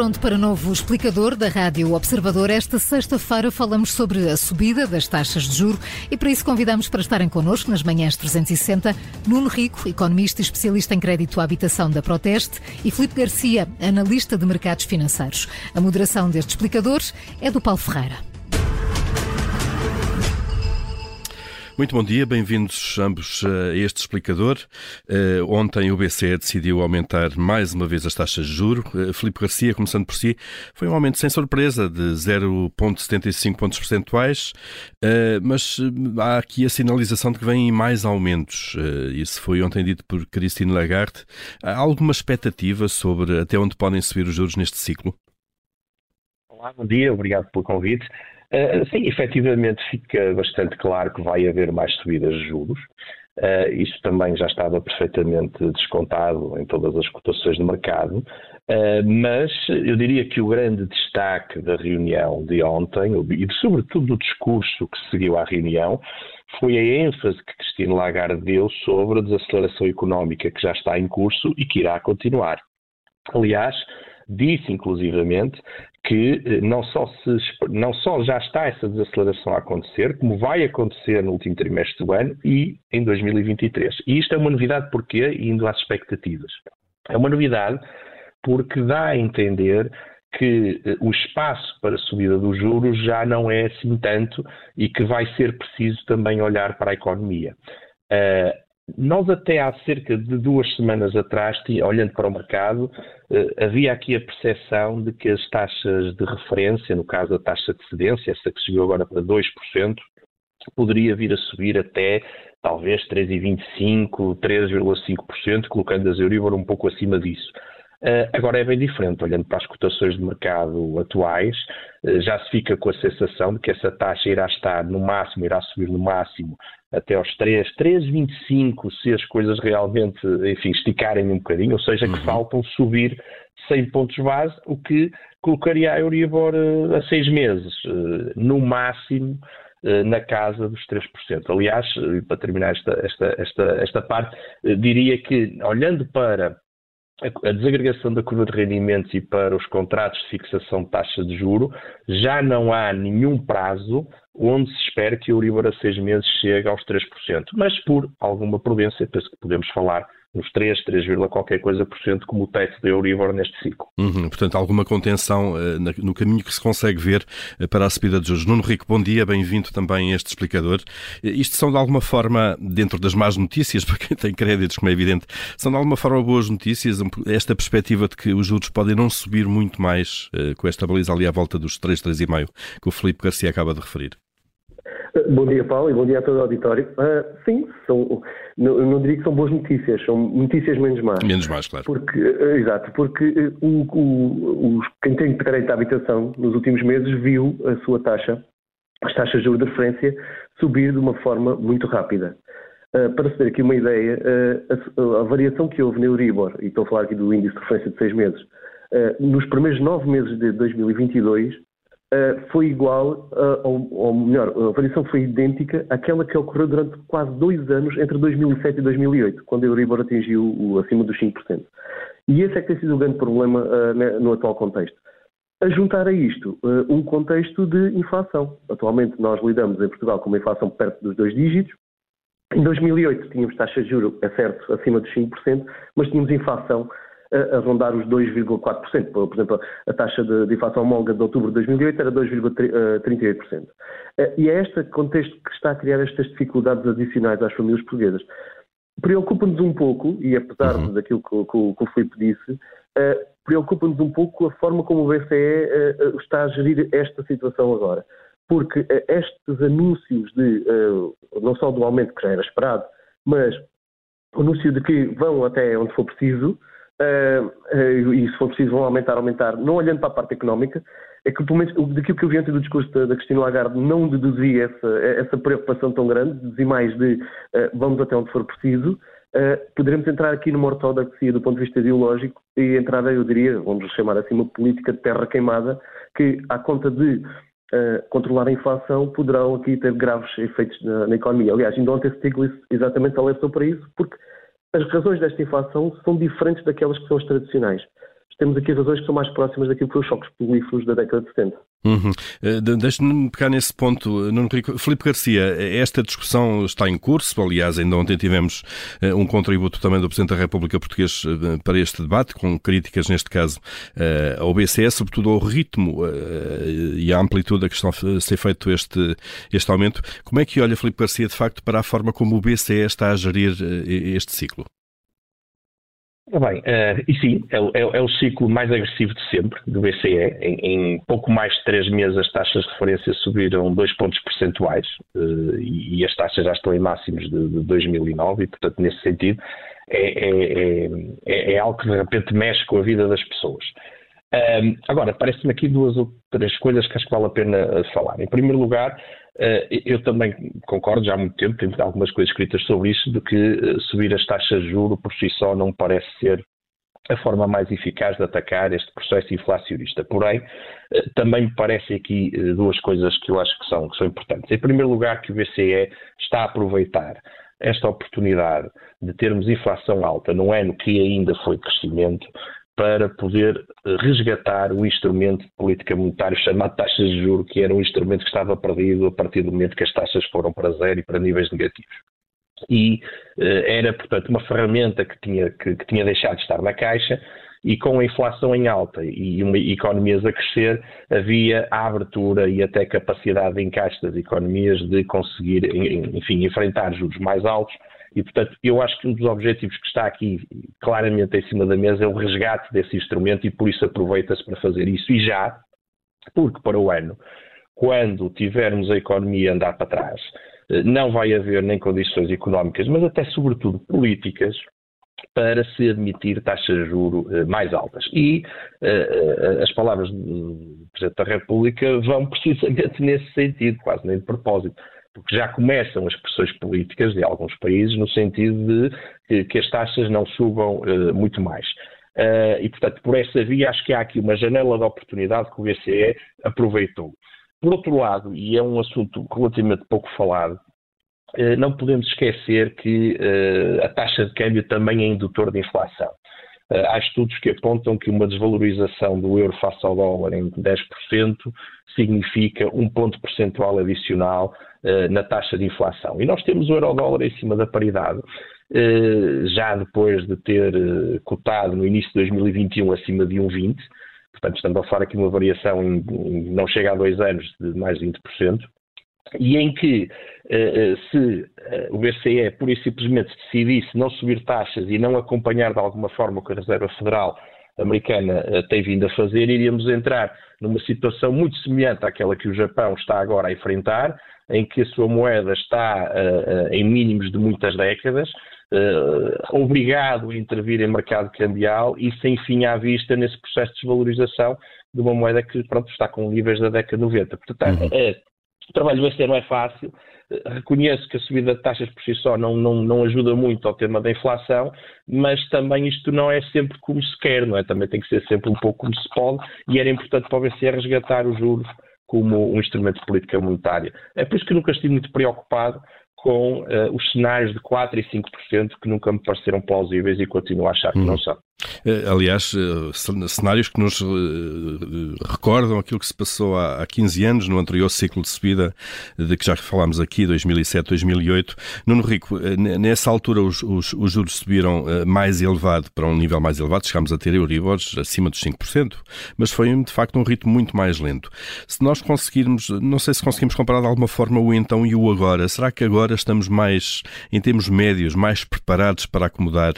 pronto para novo explicador da Rádio Observador. Esta sexta-feira falamos sobre a subida das taxas de juro e para isso convidamos para estarem connosco nas manhãs 360 Nuno Rico, economista e especialista em crédito à habitação da Proteste e Filipe Garcia, analista de mercados financeiros. A moderação destes explicadores é do Paulo Ferreira. Muito bom dia, bem-vindos ambos a este explicador. Uh, ontem o BCE decidiu aumentar mais uma vez as taxas de juro. Uh, Filipe Garcia, começando por si, foi um aumento sem surpresa de 0,75 pontos percentuais, uh, mas há aqui a sinalização de que vêm mais aumentos. isso foi ontem dito por Christine Lagarde. Há alguma expectativa sobre até onde podem subir os juros neste ciclo? Olá, bom dia, obrigado pelo convite. Uh, sim, efetivamente fica bastante claro que vai haver mais subidas de juros. Uh, isso também já estava perfeitamente descontado em todas as cotações de mercado, uh, mas eu diria que o grande destaque da reunião de ontem, e sobretudo do discurso que seguiu à reunião, foi a ênfase que Cristina Lagarde deu sobre a desaceleração económica que já está em curso e que irá continuar. Aliás, disse inclusivamente que eh, não só, se, não só já está essa desaceleração a acontecer, como vai acontecer no último trimestre do ano e em 2023. E isto é uma novidade porque, indo às expectativas, é uma novidade porque dá a entender que eh, o espaço para a subida dos juros já não é assim tanto e que vai ser preciso também olhar para a economia. Uh, nós até há cerca de duas semanas atrás, olhando para o mercado, eh, havia aqui a percepção de que as taxas de referência, no caso a taxa de cedência, essa que subiu agora para 2%, poderia vir a subir até talvez 3,25%, 3,5%, colocando as Euribor um pouco acima disso. Uh, agora é bem diferente, olhando para as cotações de mercado atuais, uh, já se fica com a sensação de que essa taxa irá estar no máximo, irá subir no máximo até aos 3, 3,25 se as coisas realmente, enfim, esticarem um bocadinho, ou seja, que uhum. faltam subir 100 pontos base, o que colocaria a Euribor uh, a seis meses, no máximo na casa dos 3%. Aliás, para terminar esta, esta, esta, esta parte, diria que, olhando para a desagregação da curva de rendimentos e para os contratos de fixação de taxa de juro, já não há nenhum prazo onde se espera que o Euribor a seis meses chegue aos 3%. Mas por alguma prudência, penso que podemos falar nos 3, 3, qualquer coisa por cento como o teto da Euribor neste ciclo. Uhum, portanto, alguma contenção uh, no caminho que se consegue ver uh, para a subida de juros. Nuno Rico, bom dia, bem-vindo também a este explicador. Uh, isto são de alguma forma, dentro das más notícias, para quem tem créditos, como é evidente, são de alguma forma boas notícias, esta perspectiva de que os juros podem não subir muito mais com esta baliza ali à volta dos 3, 3,5 que o Felipe Garcia acaba de referir. Bom dia, Paulo, e bom dia a todo o auditório. Uh, sim, são, não, não, diria que são boas notícias, são notícias menos más. Menos más, claro. Porque, uh, exato, porque uh, o, o, o, quem tem crédito à habitação nos últimos meses viu a sua taxa, as taxas de juros de referência, subir de uma forma muito rápida. para se ter aqui uma ideia, a, a, variação que houve na Euribor, e estou a falar aqui do índice de referência de seis meses, nos primeiros nove meses de 2022, Uh, foi igual, uh, ou, ou, melhor, a variação foi idêntica àquela que ocorreu durante quase dois anos, entre 2007 e 2008, quando a Euribor atingiu o, acima dos 5%. E esse é que tem sido o grande problema uh, no atual contexto. A juntar a isto um contexto de inflação. Atualmente nós lidamos em Portugal com uma inflação perto dos dois dígitos. Em 2008 tínhamos taxa de juros, é certo, acima dos 5%, mas tínhamos inflação a, rondar os 2,4%. Por exemplo, a taxa de, de inflação homóloga de outubro de 2008 era 2,38%. Eh, e é este contexto que está a criar estas dificuldades adicionais às famílias portuguesas. Preocupa-nos um pouco, e apesar uhum. daquilo que, que, que o Filipe disse, uh, preocupa-nos um pouco a forma como o BCE uh, eh, está a gerir esta situação agora. Porque uh, estes anúncios de, não só do aumento que já era esperado, mas o anúncio de que vão até onde for preciso, Uh, uh, e se for preciso vão aumentar, aumentar, não olhando para a parte económica, é que pelo menos daquilo que eu vi ontem do discurso da, Cristina Lagarde não deduzi essa, essa preocupação tão grande, deduzi mais de uh, vamos até onde for preciso, poderemos entrar aqui numa ortodoxia do ponto de vista ideológico e entrar, eu diria, vamos chamar assim, uma política de terra queimada que, à conta de controlar a inflação, poderão aqui ter graves efeitos na, na economia. Aliás, ainda ontem Stiglitz exatamente alertou para isso, porque as razões desta inflação são diferentes daquelas que são as tradicionais. Temos aqui razões que são mais próximas daquilo que foram os choques políferos da década de 70. Uhum. Uh, Deixe-me pegar nesse ponto. Filipe Garcia, esta discussão está em curso. Aliás, ainda ontem tivemos uh, um contributo também do Presidente da República Português uh, para este debate, com críticas, neste caso, ao BCE, sobretudo ao ritmo e à amplitude a que está a ser feito este, este aumento. Como é que olha, Filipe Garcia, de facto, para a forma como o BCE está a gerir este ciclo? Bem, uh, e sim, é, é, é, o ciclo mais agressivo de sempre do BCE. Em, em, pouco mais de três meses as taxas de referência subiram dois pontos percentuais uh, e, e, as taxas já estão em máximos de, de 2009 e, portanto, nesse sentido, é, é, é, é, algo que de repente mexe com a vida das pessoas. Agora, parece-me aqui duas ou três coisas que acho que vale a pena eh, falar. Em primeiro lugar, eu também concordo já há muito tempo, tenho algumas coisas escritas sobre isso, de que uh, subir as taxas de juro por si só não parece ser a forma mais eficaz de atacar este processo inflacionista. Porém, uh, também me parecem aqui duas coisas que eu acho que são, que são importantes. Em primeiro lugar, que o BCE está a aproveitar esta oportunidade de termos inflação alta num ano que ainda foi crescimento para poder eh, resgatar o instrumento de política monetária chamado taxas de juros, que era um instrumento que estava perdido a partir do momento que as taxas foram para zero e para níveis negativos. E eh, era, portanto, uma ferramenta que tinha, que, que tinha deixado de estar na caixa e com a inflação em alta e uma, economias a crescer, havia a abertura e até capacidade de encaixe das economias de conseguir, enfim, enfrentar juros mais altos e, portanto, eu acho que um dos objetivos que está aqui claramente em cima da mesa é o resgate desse instrumento e por isso aproveita-se para fazer isso. E já, porque para o ano, quando tivermos a economia andar para trás, eh, não vai haver nem condições económicas, mas até sobretudo políticas, para se admitir taxas de juro eh, mais altas. E uh, as palavras do Presidente da República vão precisamente nesse sentido, quase nem de propósito porque já começam as pressões políticas de alguns países no sentido de que, as taxas não subam uh, muito mais. Uh, e, portanto, por essa via, acho que há aqui uma janela de oportunidade que o BCE aproveitou. Por outro lado, e é um assunto relativamente pouco falado, uh, não podemos esquecer que a taxa de câmbio também é indutor de inflação. Há estudos que apontam que uma desvalorização do euro face ao dólar em 10% significa um ponto percentual adicional uh, na taxa de inflação. E nós temos o euro-dólar em cima da paridade, uh, já depois de ter cotado no início de 2021 acima de 1,20, portanto estamos a falar aqui de uma variação em, não chega a dois anos de mais de 20%, e em que se o BCE pura e simplesmente decidisse não subir taxas e não acompanhar de alguma forma o que a Reserva Federal americana tem vindo a fazer, iríamos entrar numa situação muito semelhante àquela que o Japão está agora a enfrentar, em que a sua moeda está em mínimos de muitas décadas, obrigado a intervir em mercado cambial e sem fim à vista nesse processo de desvalorização de uma moeda que pronto, está com níveis da década de 90. Portanto, uhum. O trabalho do BCE não é fácil. Reconheço que a subida de taxas por si só não, não, não ajuda muito ao tema da inflação, mas também isto não é sempre como se quer, não é? Também tem que ser sempre um pouco como se pode, e era importante para o BCE resgatar os juros como um instrumento de política monetária. É por isso que nunca estive muito preocupado com uh, os cenários de 4% e 5% que nunca me pareceram plausíveis e continuo a achar que hum. não são. Eh, aliás, eh, cenários que nos eh, recordam aquilo que se passou há 15 anos, no anterior ciclo de subida, de que já falámos aqui, 2007, 2008. Nuno Rico, nessa altura os, os, os juros subiram mais elevado, para um nível mais elevado, chegámos a ter Euribors acima dos 5%, mas foi de facto um ritmo muito mais lento. Se nós conseguirmos, não sei se conseguimos comparar de alguma forma o então e o agora, será que agora estamos mais, em termos médios, mais preparados para acomodar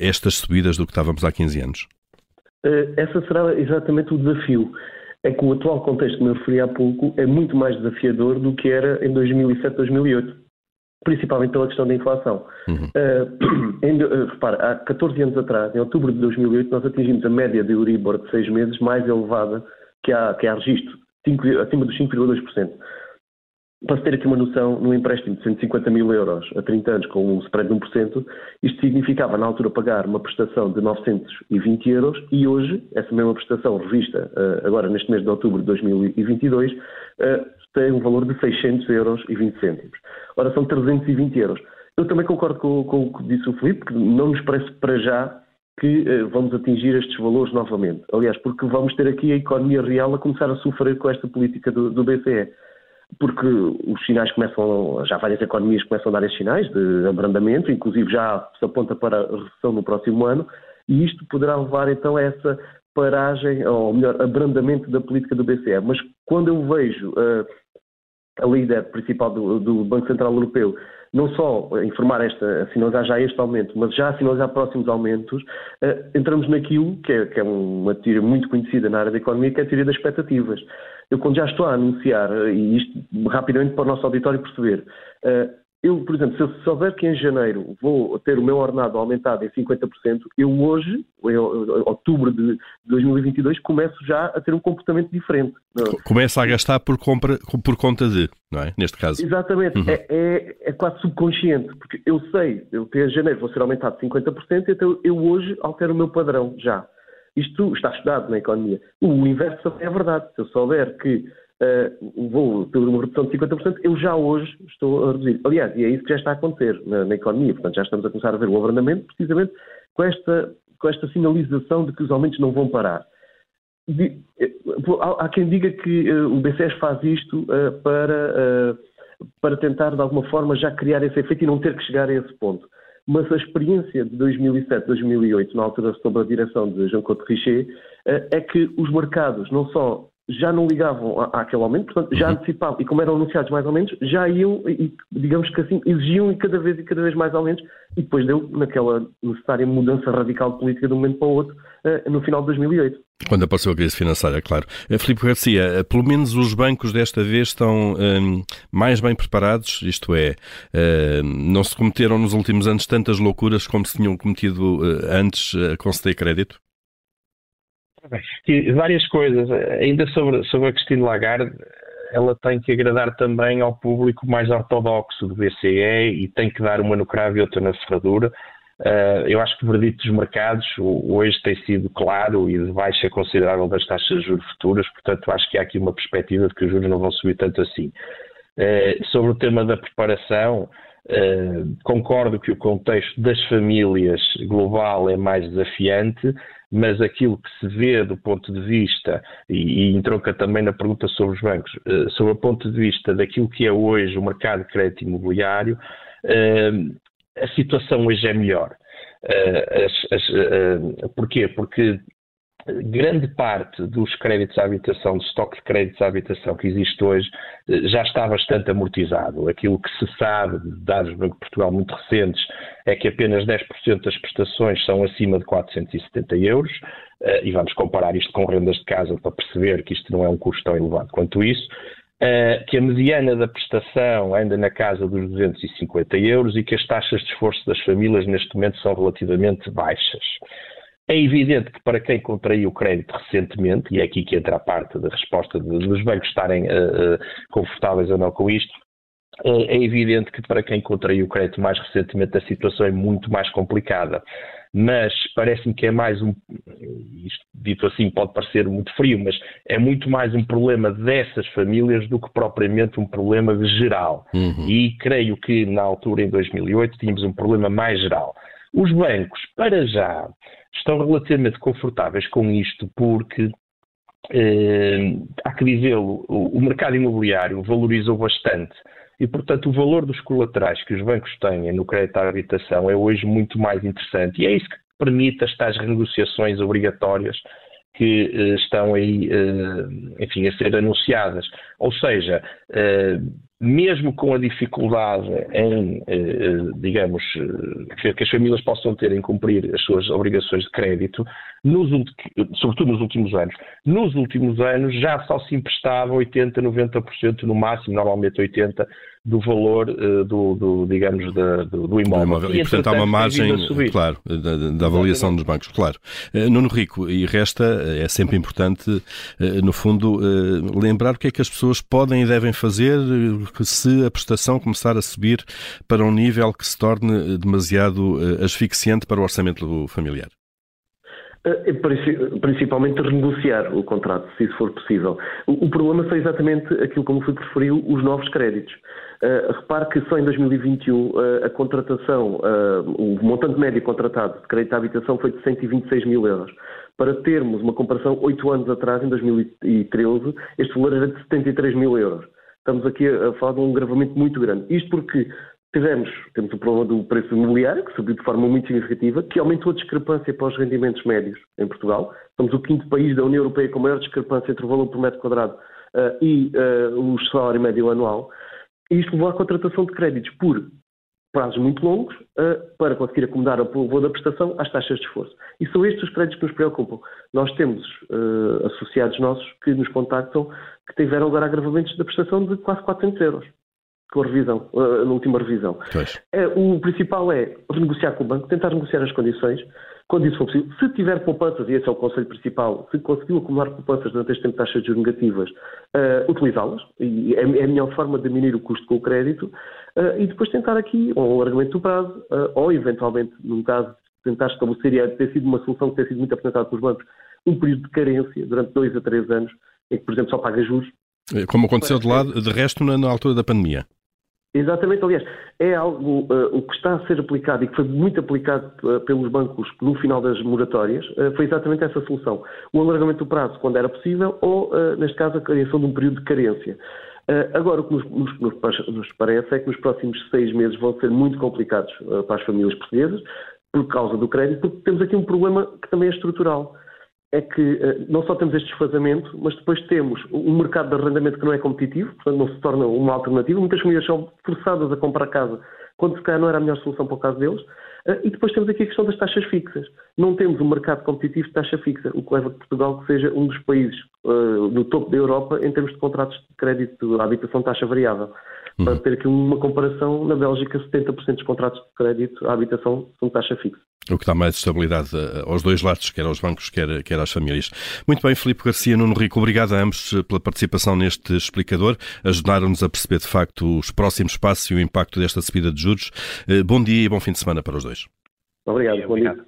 estas subidas do que estávamos há 15 anos? Eh, essa será exatamente o desafio. É que o atual contexto que me referi há pouco é muito mais desafiador do que era em 2007, 2008, principalmente pela questão da inflação. Uhum. Uh, em, uh, repara, há 14 anos atrás, em outubro de 2008, nós atingimos a média de Euribor de 6 meses mais elevada que há, que há registro, 5, acima dos 5,2%. Para se ter aqui uma noção, num empréstimo de 150 mil euros a 30 anos com um spread de 1%, isto significava na altura pagar uma prestação de 920 euros e hoje, essa mesma prestação revista eh, agora neste mês de outubro de 2022, eh, tem um valor de 600 euros e 20 cêntimos. Ora, são 320 euros. Eu também concordo com, com o que disse o Filipe, que não nos parece para já que uh, vamos atingir estes valores novamente. Aliás, porque vamos ter aqui a economia real a começar a sofrer com esta política do, do BCE. Porque os sinais começam, já várias economias começam a dar esses sinais de abrandamento, inclusive já se aponta para a recessão no próximo ano, e isto poderá levar então a essa paragem, ou melhor, abrandamento da política do BCE. Mas quando eu vejo uh, a líder principal do, do, Banco Central Europeu não só informar esta, sinalizar já este aumento, mas já sinalizar próximos aumentos, uh, entramos naquilo que é, que é, uma teoria muito conhecida na área da economia, que é a teoria das expectativas. Eu, quando já estou a anunciar, e isto rapidamente para o nosso auditório perceber, uh, eu, por exemplo, se eu souber que em janeiro vou ter o meu ordenado aumentado em 50%, eu hoje, em outubro de 2022, começo já a ter um comportamento diferente. Começa a gastar por, compra, por conta de, não é? Neste caso. Exatamente. Uhum. É, é, é, quase subconsciente, porque eu sei, eu até janeiro vou ser aumentado 50%, então eu hoje altero o meu padrão já. Isto está estudado na economia. O inverso também é verdade. Se eu souber que uh, vou ter uma redução de 50%, eu já hoje estou a reduzir. Aliás, e é isso que já está a acontecer na, na economia. Portanto, já estamos a começar a ver o abrandamento precisamente com esta, com esta sinalização de que os aumentos não vão parar. De, eh, há quem diga que uh, o BCS faz isto uh, para, para tentar, de alguma forma, já criar esse efeito e não ter que chegar a esse ponto mas a experiência de 2007, 2008, na altura sob a direção de Jean-Claude Trichet, é que os mercados não só já não ligavam à, àquele aumento, portanto, já uhum. antecipavam, e como eram anunciados mais aumentos, já iam, e, digamos que assim, exigiam cada vez e cada vez mais aumentos, e depois deu naquela necessária mudança radical de política de um momento para o outro, uh, no final de 2008. Quando apareceu a crise financeira, claro. Uh, Filipe Garcia, uh, pelo menos os bancos desta vez estão um, mais bem preparados, isto é, não se cometeram nos últimos anos tantas loucuras como se tinham cometido antes a conceder crédito? E várias coisas. Ainda sobre, sobre a Cristina Lagarde, ela tem que agradar também ao público mais ortodoxo do BCE e tem que dar uma no cravo e outra na ferradura. Uh, eu acho que o verdito dos mercados hoje tem sido claro e de baixa considerável das taxas de juros futuras, portanto acho que há aqui uma perspectiva de que os juros não vão subir tanto assim. Uh, sobre o tema da preparação, uh, concordo que o contexto das famílias global é mais desafiante, mas aquilo que se vê do ponto de vista, e, e entronca também na pergunta sobre os bancos, uh, sobre o ponto de vista daquilo que é hoje o mercado de crédito imobiliário, uh, a situação hoje é melhor. As, as, porquê? Porque grande parte dos créditos à habitação, do estoque de créditos à habitação que existe hoje, eh, já está bastante amortizado. Aquilo que se sabe, de dados do Banco de Portugal muito recentes, é que apenas 10% das prestações são acima de 470 euros, eh, e vamos comparar isto com rendas de casa para perceber que isto não é um custo tão elevado quanto isso. Eh, que a mediana da prestação anda na casa dos 250 euros e que as taxas de esforço das famílias neste momento são relativamente baixas. É evidente que para quem contraiu o crédito recentemente, e é aqui que entra a parte da resposta dos bancos estarem uh, confortáveis ou não com isto, uh, é evidente que para quem contraiu o crédito mais recentemente a situação é muito mais complicada. Mas parece-me que é mais um, isto dito assim pode parecer muito frio, mas é muito mais um problema dessas famílias do que propriamente um problema geral. Uhum. E creio que na altura, em 2008, tínhamos um problema mais geral. Os bancos, para já, estão relativamente confortáveis com isto porque eh, há que dizê-lo, o, mercado imobiliário valorizou bastante e, portanto, o valor dos colaterais que os bancos têm no crédito à habitação é hoje muito mais interessante e é isso que permite as tais renegociações obrigatórias que eh, estão aí, eh, enfim, a ser anunciadas. Ou seja, eh, mesmo com a dificuldade em, eh, eh, digamos, eh, que as famílias possam ter em cumprir as suas obrigações de crédito, nos, sobretudo nos últimos anos, nos últimos anos já só se emprestava 80%, 90% no máximo, normalmente 80%, do valor do, do, digamos, da, do, do, imóvel. imóvel. E, e portanto, há uma margem, claro, da, da avaliação dos bancos, claro. Nuno Rico, e resta, é sempre importante, no fundo, lembrar o que é que as pessoas podem e devem fazer se a prestação começar a subir para um nível que se torne demasiado asfixiante para o orçamento familiar. É principalmente renegociar o contrato, se isso for possível. O, problema foi exatamente aquilo como foi referiu, os novos créditos. Repare que só em 2021 uh, a contratação, o montante médio contratado de crédito à habitação foi de 126 mil euros. Para termos uma comparação, oito anos atrás, em 2013, este valor era de 73 mil euros. Estamos aqui a, falar de um agravamento muito grande. Isto porque Tivemos, temos o problema do preço imobiliário, que subiu de forma muito significativa, que aumentou a discrepância para os rendimentos médios em Portugal. Somos o quinto país da União Europeia com maior discrepância entre o valor por metro quadrado uh, e uh, o salário médio anual. E isto levou à contratação de créditos por prazos muito longos uh, para conseguir acomodar o valor da prestação às taxas de esforço. E são estes os créditos que nos preocupam. Nós temos uh, associados nossos que nos contactam que tiveram agora agravamentos da prestação de quase 400 euros com a revisão, uh, na última revisão. O principal é renegociar com o banco, tentar negociar as condições, quando isso for possível. Se tiver poupanças, e esse é o conselho principal, se conseguiu acumular poupanças durante este tempo de taxas de juros negativas, uh, utilizá-las, é, é, a melhor forma de diminuir o custo com o crédito, e depois tentar aqui um alargamento do prazo, ou eventualmente, num caso, tentar estabelecer, e ter sido uma solução que tem sido muito apresentada pelos bancos, um período de carência durante dois a três anos, em que, por exemplo, só paga juros. Como aconteceu de, lado, de resto na, na altura da pandemia. Exatamente, aliás, é algo uh, o que está a ser aplicado e que foi muito aplicado uh, pelos bancos no final das moratórias, uh, foi exatamente essa solução. O alargamento do prazo quando era possível ou, neste caso, a criação de um período de carência. Agora, o que nos, nos, nos, parece é que nos próximos seis meses vão ser muito complicados para as famílias portuguesas por causa do crédito, porque temos aqui um problema que também é estrutural é que uh, não só temos este desfazamento, mas depois temos um mercado de arrendamento que não é competitivo, portanto não se torna uma alternativa. Muitas famílias são forçadas a comprar casa quando se calhar não era a melhor solução para o caso deles. Uh, e depois temos aqui a questão das taxas fixas. Não temos um mercado competitivo de taxa fixa, o que leva a que Portugal seja um dos países uh, no topo da Europa em termos de contratos de crédito à habitação taxa variável. Uhum. Para ter aqui uma comparação, na Bélgica 70% dos contratos de crédito à habitação são taxa fixa. O que dá mais estabilidade eh, aos dois lados, quer aos bancos, quer, quer às famílias. Muito bem, Filipe Garcia, Nuno Rico, obrigado a ambos pela participação neste explicador. Ajudaram-nos a perceber, de facto, os próximos passos e o impacto desta subida de juros. Bom dia e bom fim de semana para os dois. Obrigado. Bom dia.